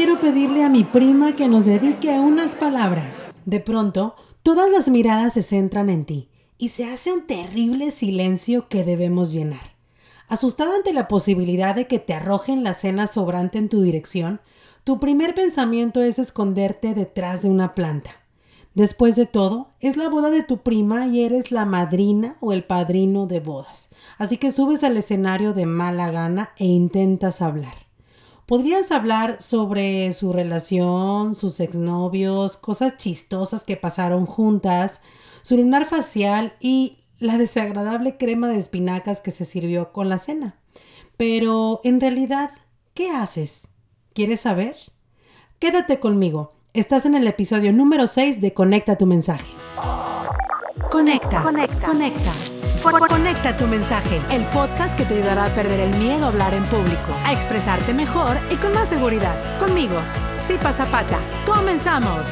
quiero pedirle a mi prima que nos dedique unas palabras. De pronto, todas las miradas se centran en ti y se hace un terrible silencio que debemos llenar. Asustada ante la posibilidad de que te arrojen la cena sobrante en tu dirección, tu primer pensamiento es esconderte detrás de una planta. Después de todo, es la boda de tu prima y eres la madrina o el padrino de bodas. Así que subes al escenario de mala gana e intentas hablar. Podrías hablar sobre su relación, sus exnovios, cosas chistosas que pasaron juntas, su lunar facial y la desagradable crema de espinacas que se sirvió con la cena. Pero, en realidad, ¿qué haces? ¿Quieres saber? Quédate conmigo. Estás en el episodio número 6 de Conecta tu mensaje. Conecta, conecta, conecta. Conecta tu mensaje, el podcast que te ayudará a perder el miedo a hablar en público, a expresarte mejor y con más seguridad. Conmigo, Sipa Zapata. ¡Comenzamos!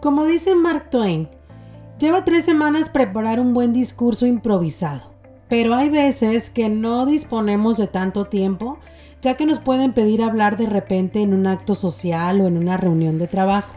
Como dice Mark Twain, lleva tres semanas preparar un buen discurso improvisado, pero hay veces que no disponemos de tanto tiempo, ya que nos pueden pedir hablar de repente en un acto social o en una reunión de trabajo.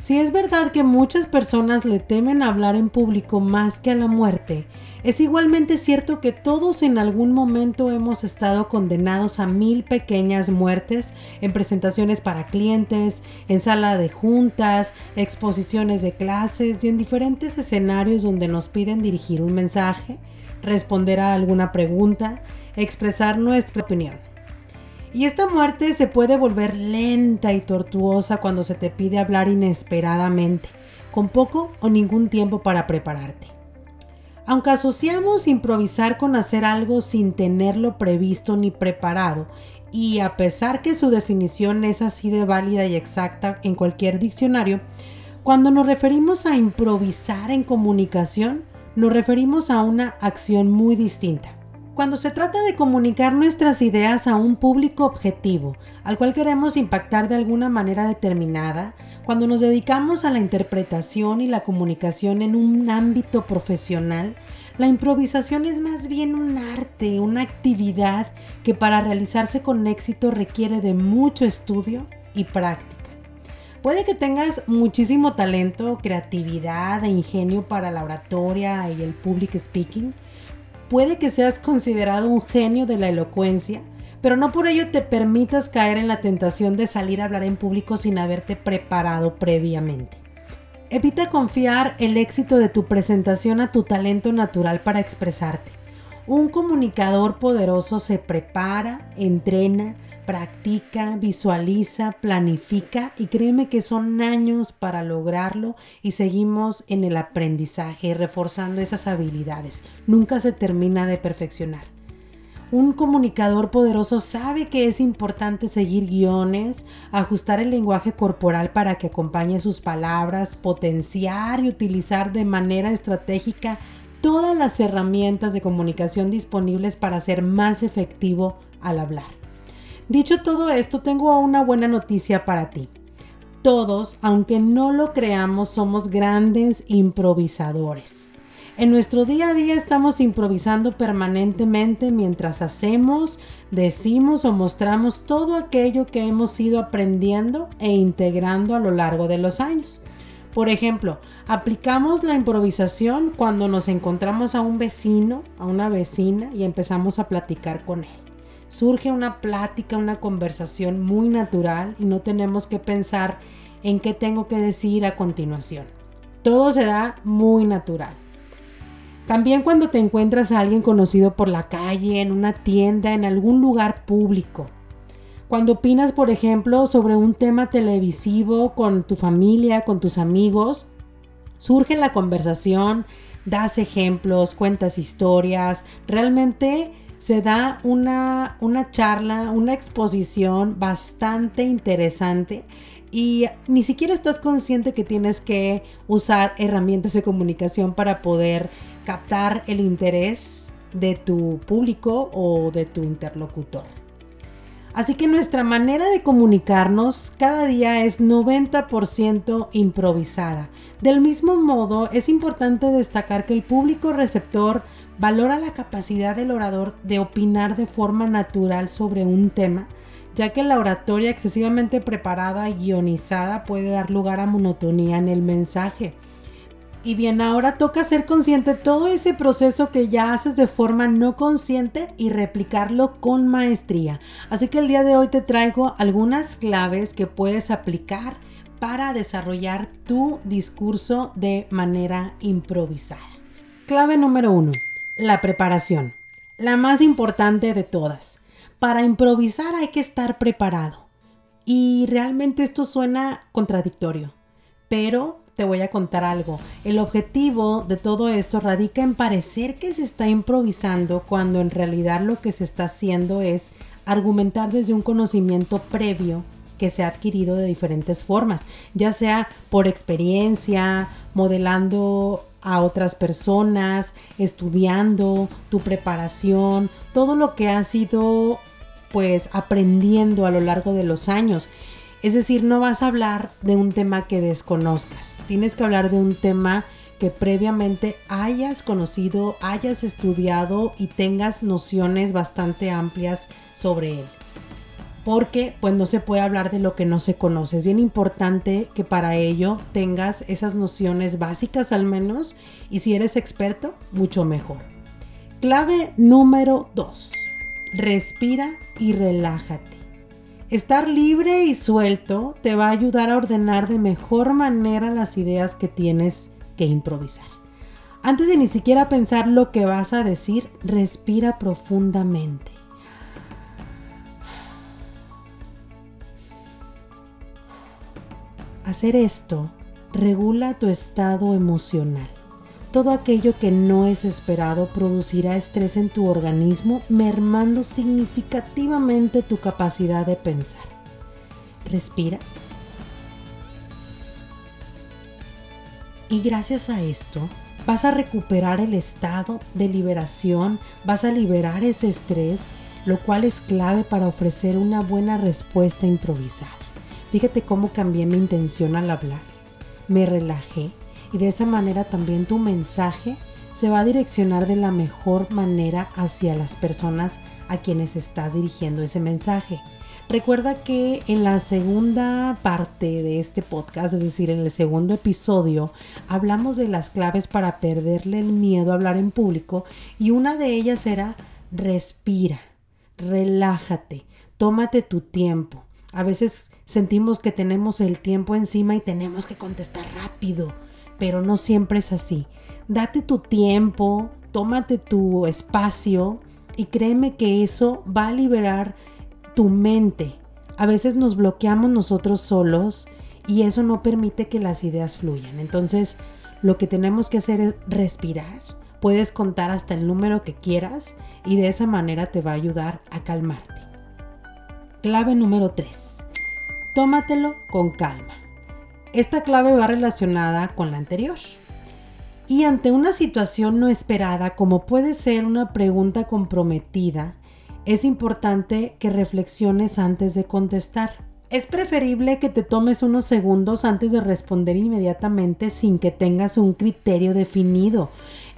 Si es verdad que muchas personas le temen hablar en público más que a la muerte, es igualmente cierto que todos en algún momento hemos estado condenados a mil pequeñas muertes en presentaciones para clientes, en sala de juntas, exposiciones de clases y en diferentes escenarios donde nos piden dirigir un mensaje, responder a alguna pregunta, expresar nuestra opinión. Y esta muerte se puede volver lenta y tortuosa cuando se te pide hablar inesperadamente, con poco o ningún tiempo para prepararte. Aunque asociamos improvisar con hacer algo sin tenerlo previsto ni preparado, y a pesar que su definición es así de válida y exacta en cualquier diccionario, cuando nos referimos a improvisar en comunicación, nos referimos a una acción muy distinta. Cuando se trata de comunicar nuestras ideas a un público objetivo, al cual queremos impactar de alguna manera determinada, cuando nos dedicamos a la interpretación y la comunicación en un ámbito profesional, la improvisación es más bien un arte, una actividad que para realizarse con éxito requiere de mucho estudio y práctica. Puede que tengas muchísimo talento, creatividad e ingenio para la oratoria y el public speaking, puede que seas considerado un genio de la elocuencia, pero no por ello te permitas caer en la tentación de salir a hablar en público sin haberte preparado previamente. Evita confiar el éxito de tu presentación a tu talento natural para expresarte. Un comunicador poderoso se prepara, entrena, practica, visualiza, planifica y créeme que son años para lograrlo y seguimos en el aprendizaje, reforzando esas habilidades. Nunca se termina de perfeccionar. Un comunicador poderoso sabe que es importante seguir guiones, ajustar el lenguaje corporal para que acompañe sus palabras, potenciar y utilizar de manera estratégica todas las herramientas de comunicación disponibles para ser más efectivo al hablar. Dicho todo esto, tengo una buena noticia para ti. Todos, aunque no lo creamos, somos grandes improvisadores. En nuestro día a día estamos improvisando permanentemente mientras hacemos, decimos o mostramos todo aquello que hemos ido aprendiendo e integrando a lo largo de los años. Por ejemplo, aplicamos la improvisación cuando nos encontramos a un vecino, a una vecina y empezamos a platicar con él surge una plática, una conversación muy natural y no tenemos que pensar en qué tengo que decir a continuación. Todo se da muy natural. También cuando te encuentras a alguien conocido por la calle, en una tienda, en algún lugar público. Cuando opinas, por ejemplo, sobre un tema televisivo con tu familia, con tus amigos, surge la conversación, das ejemplos, cuentas historias, realmente se da una, una charla, una exposición bastante interesante y ni siquiera estás consciente que tienes que usar herramientas de comunicación para poder captar el interés de tu público o de tu interlocutor. Así que nuestra manera de comunicarnos cada día es 90% improvisada. Del mismo modo, es importante destacar que el público receptor valora la capacidad del orador de opinar de forma natural sobre un tema, ya que la oratoria excesivamente preparada y guionizada puede dar lugar a monotonía en el mensaje. Y bien, ahora toca ser consciente todo ese proceso que ya haces de forma no consciente y replicarlo con maestría. Así que el día de hoy te traigo algunas claves que puedes aplicar para desarrollar tu discurso de manera improvisada. Clave número uno, la preparación. La más importante de todas. Para improvisar hay que estar preparado. Y realmente esto suena contradictorio, pero te voy a contar algo. El objetivo de todo esto radica en parecer que se está improvisando cuando en realidad lo que se está haciendo es argumentar desde un conocimiento previo que se ha adquirido de diferentes formas, ya sea por experiencia, modelando a otras personas, estudiando, tu preparación, todo lo que has ido pues aprendiendo a lo largo de los años. Es decir, no vas a hablar de un tema que desconozcas, tienes que hablar de un tema que previamente hayas conocido, hayas estudiado y tengas nociones bastante amplias sobre él. Porque pues no se puede hablar de lo que no se conoce. Es bien importante que para ello tengas esas nociones básicas al menos y si eres experto, mucho mejor. Clave número 2. Respira y relájate. Estar libre y suelto te va a ayudar a ordenar de mejor manera las ideas que tienes que improvisar. Antes de ni siquiera pensar lo que vas a decir, respira profundamente. Hacer esto regula tu estado emocional todo aquello que no es esperado producirá estrés en tu organismo, mermando significativamente tu capacidad de pensar. Respira. Y gracias a esto, vas a recuperar el estado de liberación, vas a liberar ese estrés, lo cual es clave para ofrecer una buena respuesta improvisada. Fíjate cómo cambié mi intención al hablar. Me relajé, y de esa manera también tu mensaje se va a direccionar de la mejor manera hacia las personas a quienes estás dirigiendo ese mensaje. Recuerda que en la segunda parte de este podcast, es decir, en el segundo episodio, hablamos de las claves para perderle el miedo a hablar en público y una de ellas era respira, relájate, tómate tu tiempo. A veces sentimos que tenemos el tiempo encima y tenemos que contestar rápido pero no siempre es así. Date tu tiempo, tómate tu espacio y créeme que eso va a liberar tu mente. A veces nos bloqueamos nosotros solos y eso no permite que las ideas fluyan. Entonces, lo que tenemos que hacer es respirar. Puedes contar hasta el número que quieras y de esa manera te va a ayudar a calmarte. Clave número 3. Tómatelo con calma. Esta clave va relacionada con la anterior. Y ante una situación no esperada, como puede ser una pregunta comprometida, es importante que reflexiones antes de contestar. Es preferible que te tomes unos segundos antes de responder inmediatamente sin que tengas un criterio definido.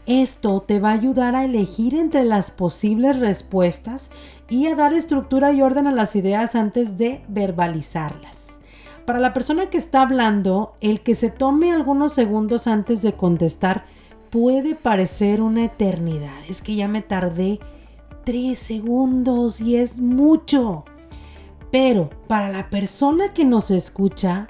Esto te va a ayudar a elegir entre las posibles respuestas y a dar estructura y orden a las ideas antes de verbalizarlas. Para la persona que está hablando, el que se tome algunos segundos antes de contestar puede parecer una eternidad. Es que ya me tardé tres segundos y es mucho. Pero para la persona que nos escucha,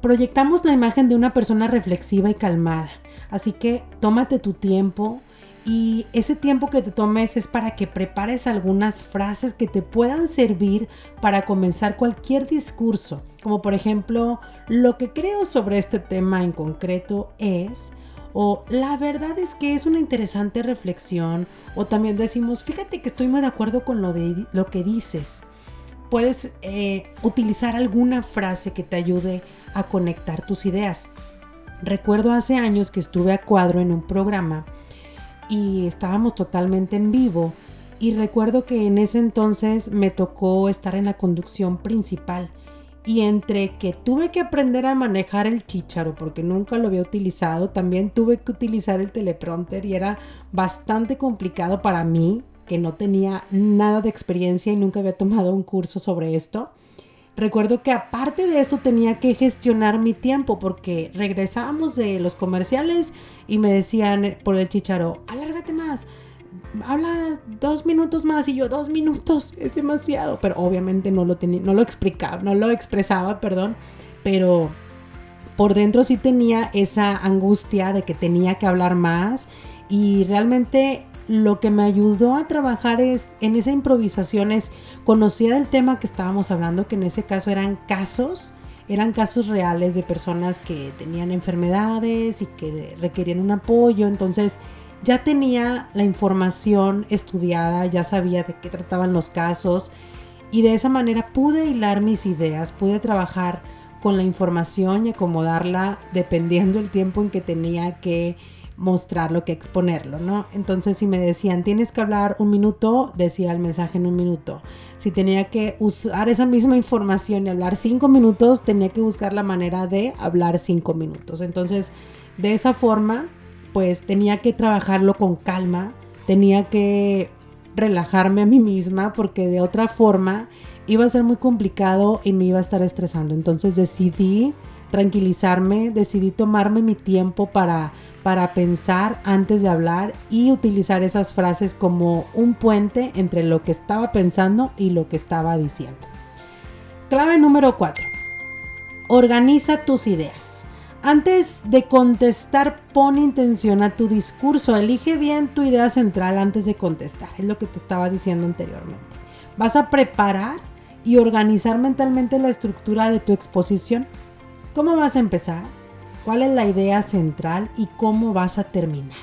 proyectamos la imagen de una persona reflexiva y calmada. Así que tómate tu tiempo, y ese tiempo que te tomes es para que prepares algunas frases que te puedan servir para comenzar cualquier discurso. Como por ejemplo, lo que creo sobre este tema en concreto es, o la verdad es que es una interesante reflexión, o también decimos, fíjate que estoy muy de acuerdo con lo, de, lo que dices. Puedes eh, utilizar alguna frase que te ayude a conectar tus ideas. Recuerdo hace años que estuve a cuadro en un programa y estábamos totalmente en vivo y recuerdo que en ese entonces me tocó estar en la conducción principal y entre que tuve que aprender a manejar el chicharo porque nunca lo había utilizado, también tuve que utilizar el teleprompter y era bastante complicado para mí, que no tenía nada de experiencia y nunca había tomado un curso sobre esto. Recuerdo que aparte de esto tenía que gestionar mi tiempo porque regresábamos de los comerciales y me decían por el chicharo, alárgate más, habla dos minutos más y yo dos minutos es demasiado pero obviamente no lo tenía no lo explicaba no lo expresaba perdón. Pero por dentro sí tenía esa angustia de que tenía que hablar más. Y realmente lo que me ayudó a trabajar es en esa improvisación es conocía del tema que estábamos hablando que en ese caso eran casos eran casos reales de personas que tenían enfermedades y que requerían un apoyo. Entonces ya tenía la información estudiada, ya sabía de qué trataban los casos y de esa manera pude hilar mis ideas, pude trabajar con la información y acomodarla dependiendo el tiempo en que tenía que mostrarlo, que exponerlo, ¿no? Entonces si me decían, tienes que hablar un minuto, decía el mensaje en un minuto. Si tenía que usar esa misma información y hablar cinco minutos, tenía que buscar la manera de hablar cinco minutos. Entonces, de esa forma pues tenía que trabajarlo con calma, tenía que relajarme a mí misma porque de otra forma iba a ser muy complicado y me iba a estar estresando. Entonces decidí tranquilizarme, decidí tomarme mi tiempo para, para pensar antes de hablar y utilizar esas frases como un puente entre lo que estaba pensando y lo que estaba diciendo. Clave número 4. Organiza tus ideas. Antes de contestar, pon intención a tu discurso. Elige bien tu idea central antes de contestar. Es lo que te estaba diciendo anteriormente. Vas a preparar y organizar mentalmente la estructura de tu exposición. ¿Cómo vas a empezar? ¿Cuál es la idea central y cómo vas a terminar?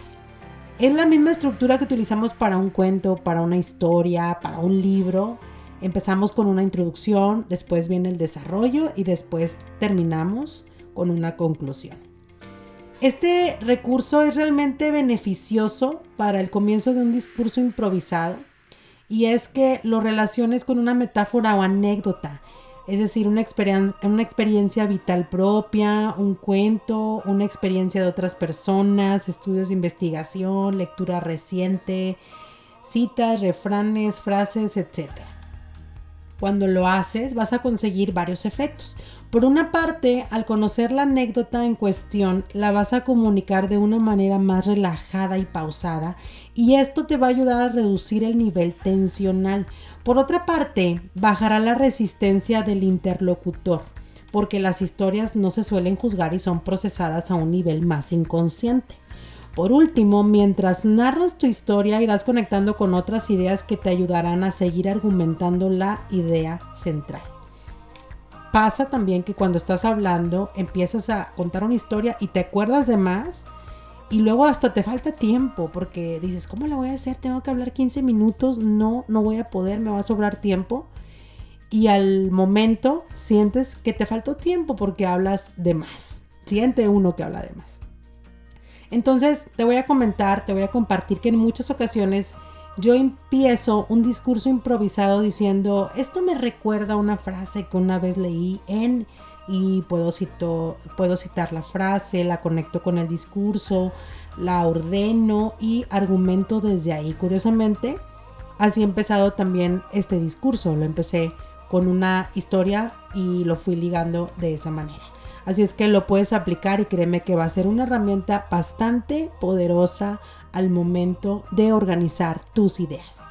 Es la misma estructura que utilizamos para un cuento, para una historia, para un libro. Empezamos con una introducción, después viene el desarrollo y después terminamos con una conclusión. Este recurso es realmente beneficioso para el comienzo de un discurso improvisado y es que lo relaciones con una metáfora o anécdota, es decir, una, una experiencia vital propia, un cuento, una experiencia de otras personas, estudios de investigación, lectura reciente, citas, refranes, frases, etc. Cuando lo haces vas a conseguir varios efectos. Por una parte, al conocer la anécdota en cuestión, la vas a comunicar de una manera más relajada y pausada y esto te va a ayudar a reducir el nivel tensional. Por otra parte, bajará la resistencia del interlocutor porque las historias no se suelen juzgar y son procesadas a un nivel más inconsciente. Por último, mientras narras tu historia irás conectando con otras ideas que te ayudarán a seguir argumentando la idea central. Pasa también que cuando estás hablando empiezas a contar una historia y te acuerdas de más y luego hasta te falta tiempo porque dices, ¿cómo lo voy a hacer? Tengo que hablar 15 minutos, no, no voy a poder, me va a sobrar tiempo. Y al momento sientes que te faltó tiempo porque hablas de más. Siente uno que habla de más. Entonces te voy a comentar, te voy a compartir que en muchas ocasiones yo empiezo un discurso improvisado diciendo, esto me recuerda una frase que una vez leí en y puedo, puedo citar la frase, la conecto con el discurso, la ordeno y argumento desde ahí. Curiosamente, así he empezado también este discurso. Lo empecé con una historia y lo fui ligando de esa manera. Así es que lo puedes aplicar y créeme que va a ser una herramienta bastante poderosa al momento de organizar tus ideas.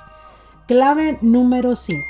Clave número 5.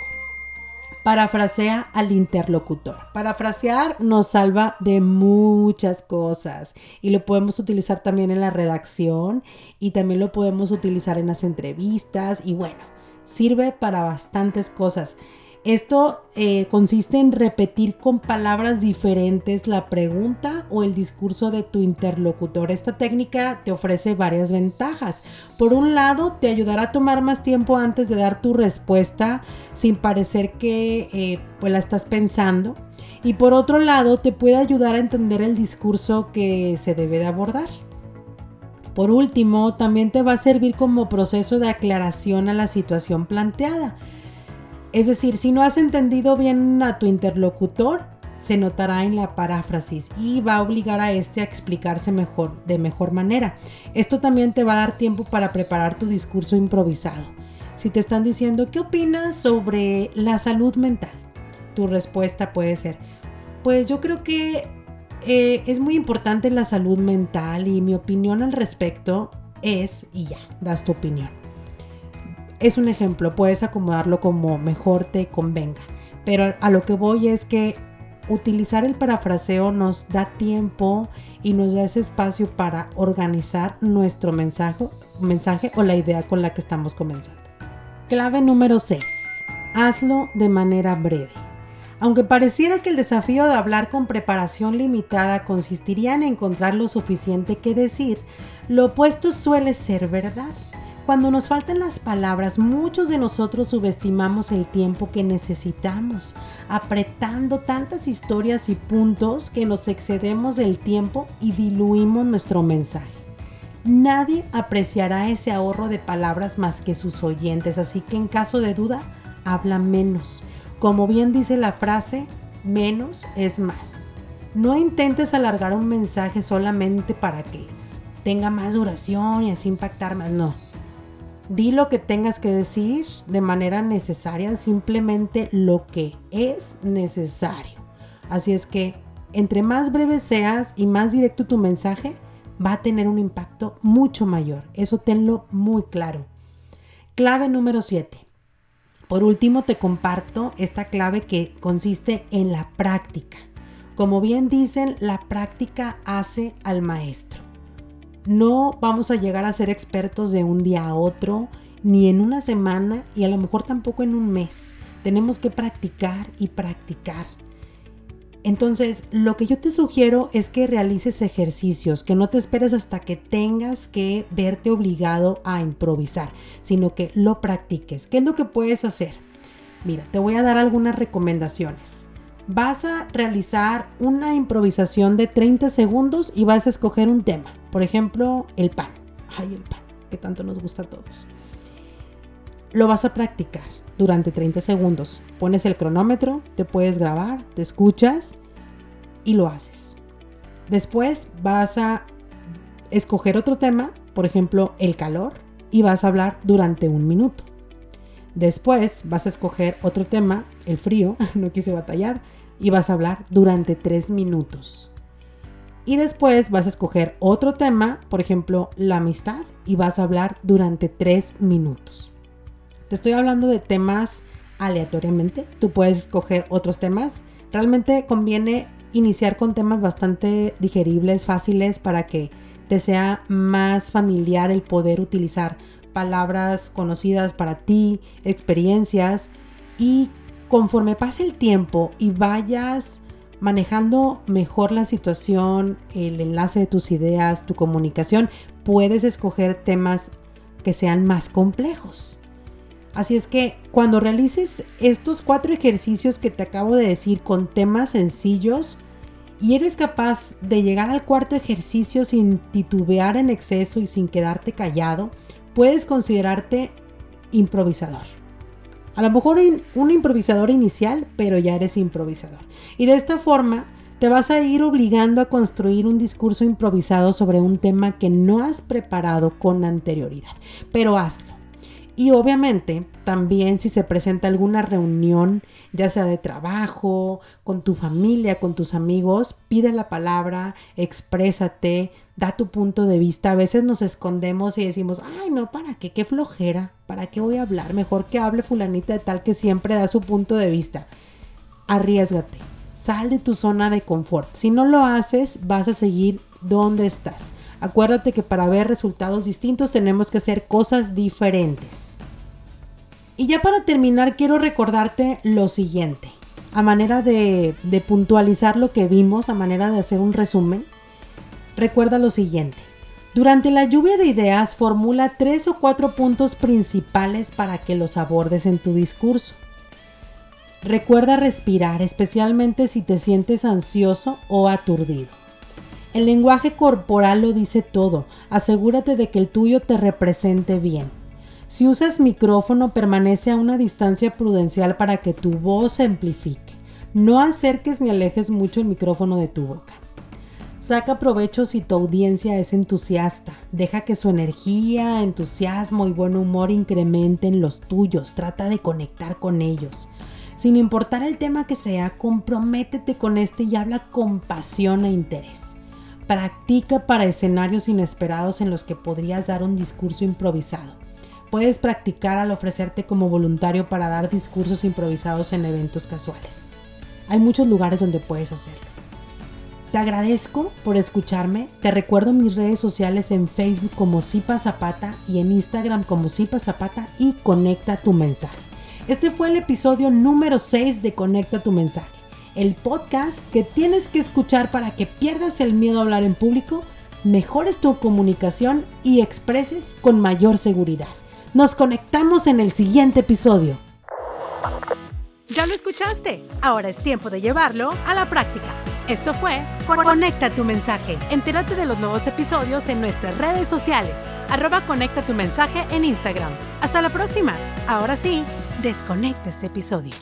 Parafrasea al interlocutor. Parafrasear nos salva de muchas cosas y lo podemos utilizar también en la redacción y también lo podemos utilizar en las entrevistas y bueno, sirve para bastantes cosas. Esto eh, consiste en repetir con palabras diferentes la pregunta o el discurso de tu interlocutor. Esta técnica te ofrece varias ventajas. Por un lado, te ayudará a tomar más tiempo antes de dar tu respuesta sin parecer que eh, pues la estás pensando. Y por otro lado, te puede ayudar a entender el discurso que se debe de abordar. Por último, también te va a servir como proceso de aclaración a la situación planteada. Es decir, si no has entendido bien a tu interlocutor, se notará en la paráfrasis y va a obligar a este a explicarse mejor, de mejor manera. Esto también te va a dar tiempo para preparar tu discurso improvisado. Si te están diciendo, ¿qué opinas sobre la salud mental? Tu respuesta puede ser, pues yo creo que eh, es muy importante la salud mental y mi opinión al respecto es, y ya, das tu opinión. Es un ejemplo, puedes acomodarlo como mejor te convenga, pero a lo que voy es que utilizar el parafraseo nos da tiempo y nos da ese espacio para organizar nuestro mensaje, mensaje o la idea con la que estamos comenzando. Clave número 6. Hazlo de manera breve. Aunque pareciera que el desafío de hablar con preparación limitada consistiría en encontrar lo suficiente que decir, lo opuesto suele ser verdad. Cuando nos faltan las palabras, muchos de nosotros subestimamos el tiempo que necesitamos, apretando tantas historias y puntos que nos excedemos del tiempo y diluimos nuestro mensaje. Nadie apreciará ese ahorro de palabras más que sus oyentes, así que en caso de duda, habla menos. Como bien dice la frase, menos es más. No intentes alargar un mensaje solamente para que tenga más duración y así impactar más, no Di lo que tengas que decir de manera necesaria, simplemente lo que es necesario. Así es que entre más breve seas y más directo tu mensaje, va a tener un impacto mucho mayor. Eso tenlo muy claro. Clave número 7. Por último, te comparto esta clave que consiste en la práctica. Como bien dicen, la práctica hace al maestro. No vamos a llegar a ser expertos de un día a otro, ni en una semana y a lo mejor tampoco en un mes. Tenemos que practicar y practicar. Entonces, lo que yo te sugiero es que realices ejercicios, que no te esperes hasta que tengas que verte obligado a improvisar, sino que lo practiques. ¿Qué es lo que puedes hacer? Mira, te voy a dar algunas recomendaciones. Vas a realizar una improvisación de 30 segundos y vas a escoger un tema. Por ejemplo, el pan. Ay, el pan, que tanto nos gusta a todos. Lo vas a practicar durante 30 segundos. Pones el cronómetro, te puedes grabar, te escuchas y lo haces. Después vas a escoger otro tema, por ejemplo, el calor, y vas a hablar durante un minuto. Después vas a escoger otro tema, el frío, no quise batallar, y vas a hablar durante tres minutos. Y después vas a escoger otro tema, por ejemplo, la amistad, y vas a hablar durante tres minutos. Te estoy hablando de temas aleatoriamente. Tú puedes escoger otros temas. Realmente conviene iniciar con temas bastante digeribles, fáciles, para que te sea más familiar el poder utilizar palabras conocidas para ti, experiencias y conforme pase el tiempo y vayas manejando mejor la situación, el enlace de tus ideas, tu comunicación, puedes escoger temas que sean más complejos. Así es que cuando realices estos cuatro ejercicios que te acabo de decir con temas sencillos y eres capaz de llegar al cuarto ejercicio sin titubear en exceso y sin quedarte callado, puedes considerarte improvisador. A lo mejor un improvisador inicial, pero ya eres improvisador. Y de esta forma te vas a ir obligando a construir un discurso improvisado sobre un tema que no has preparado con anterioridad. Pero hazlo. Y obviamente también si se presenta alguna reunión, ya sea de trabajo, con tu familia, con tus amigos, pide la palabra, exprésate, da tu punto de vista. A veces nos escondemos y decimos, ay no, ¿para qué? Qué flojera, ¿para qué voy a hablar? Mejor que hable fulanita de tal que siempre da su punto de vista. Arriesgate, sal de tu zona de confort. Si no lo haces, vas a seguir donde estás. Acuérdate que para ver resultados distintos tenemos que hacer cosas diferentes. Y ya para terminar quiero recordarte lo siguiente, a manera de, puntualizar lo que vimos, a manera de hacer un resumen. Recuerda lo siguiente. Durante la lluvia de ideas formula tres o cuatro puntos principales para que los abordes en tu discurso. Recuerda respirar, especialmente si te sientes ansioso o aturdido. El lenguaje corporal lo dice todo. Asegúrate de que el tuyo te represente bien. Si usas micrófono, permanece a una distancia prudencial para que tu voz se amplifique. No acerques ni alejes mucho el micrófono de tu boca. Saca provecho si tu audiencia es entusiasta. Deja que su energía, entusiasmo y buen humor incrementen los tuyos. Trata de conectar con ellos. Sin importar el tema que sea, comprométete con este y habla con pasión e interés. Practica para escenarios inesperados en los que podrías dar un discurso improvisado. Puedes practicar al ofrecerte como voluntario para dar discursos improvisados en eventos casuales. Hay muchos lugares donde puedes hacerlo. Te agradezco por escucharme. Te recuerdo mis redes sociales en Facebook como Zipa Zapata y en Instagram como Zipa Zapata y Conecta tu mensaje. Este fue el episodio número 6 de Conecta tu mensaje, el podcast que tienes que escuchar para que pierdas el miedo a hablar en público, mejores tu comunicación y expreses con mayor seguridad. Nos conectamos en el siguiente episodio. Ya lo escuchaste. Ahora es tiempo de llevarlo a la práctica. Esto fue Conecta tu mensaje. Entérate de los nuevos episodios en nuestras redes sociales. Arroba Conecta tu mensaje en Instagram. Hasta la próxima. Ahora sí, desconecta este episodio.